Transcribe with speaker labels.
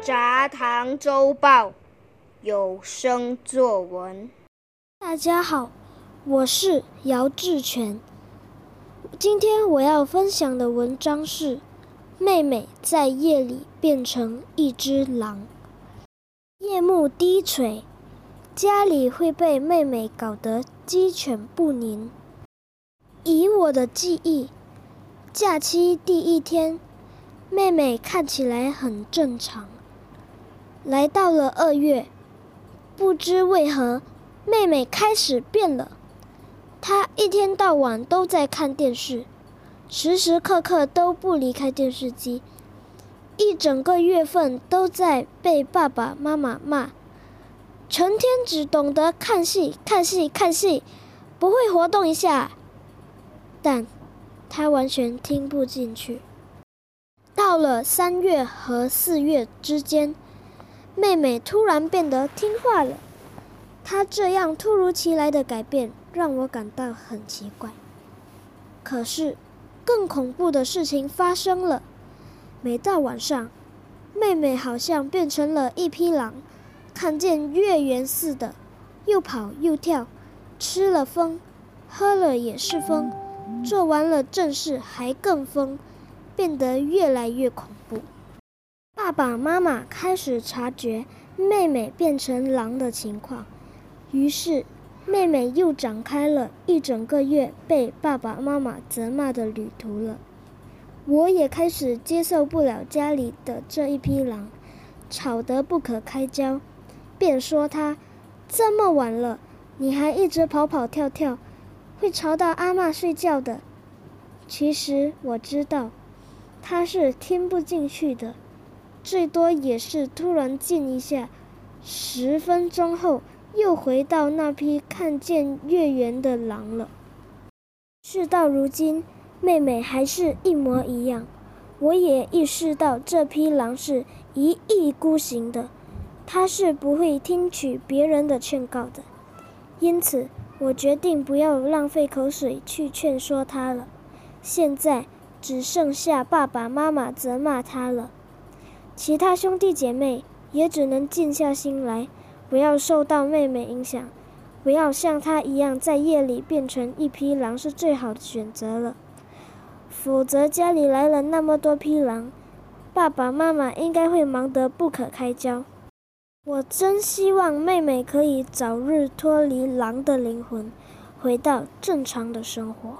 Speaker 1: 杂堂周报有声作文。
Speaker 2: 大家好，我是姚志全。今天我要分享的文章是《妹妹在夜里变成一只狼》。夜幕低垂，家里会被妹妹搞得鸡犬不宁。以我的记忆，假期第一天，妹妹看起来很正常。来到了二月，不知为何，妹妹开始变了。她一天到晚都在看电视，时时刻刻都不离开电视机，一整个月份都在被爸爸妈妈骂，成天只懂得看戏、看戏、看戏，不会活动一下。但她完全听不进去。到了三月和四月之间。妹妹突然变得听话了，她这样突如其来的改变让我感到很奇怪。可是，更恐怖的事情发生了。每到晚上，妹妹好像变成了一匹狼，看见月圆似的，又跑又跳，吃了疯，喝了也是疯，做完了正事还更疯，变得越来越恐怖。爸爸妈妈开始察觉妹妹变成狼的情况，于是妹妹又展开了一整个月被爸爸妈妈责骂的旅途了。我也开始接受不了家里的这一匹狼，吵得不可开交，便说他这么晚了，你还一直跑跑跳跳，会吵到阿妈睡觉的。其实我知道，他是听不进去的。最多也是突然静一下，十分钟后又回到那批看见月圆的狼了。事到如今，妹妹还是一模一样。我也意识到这匹狼是一意孤行的，它是不会听取别人的劝告的。因此，我决定不要浪费口水去劝说它了。现在只剩下爸爸妈妈责骂它了。其他兄弟姐妹也只能静下心来，不要受到妹妹影响，不要像她一样在夜里变成一匹狼是最好的选择了。否则家里来了那么多匹狼，爸爸妈妈应该会忙得不可开交。我真希望妹妹可以早日脱离狼的灵魂，回到正常的生活。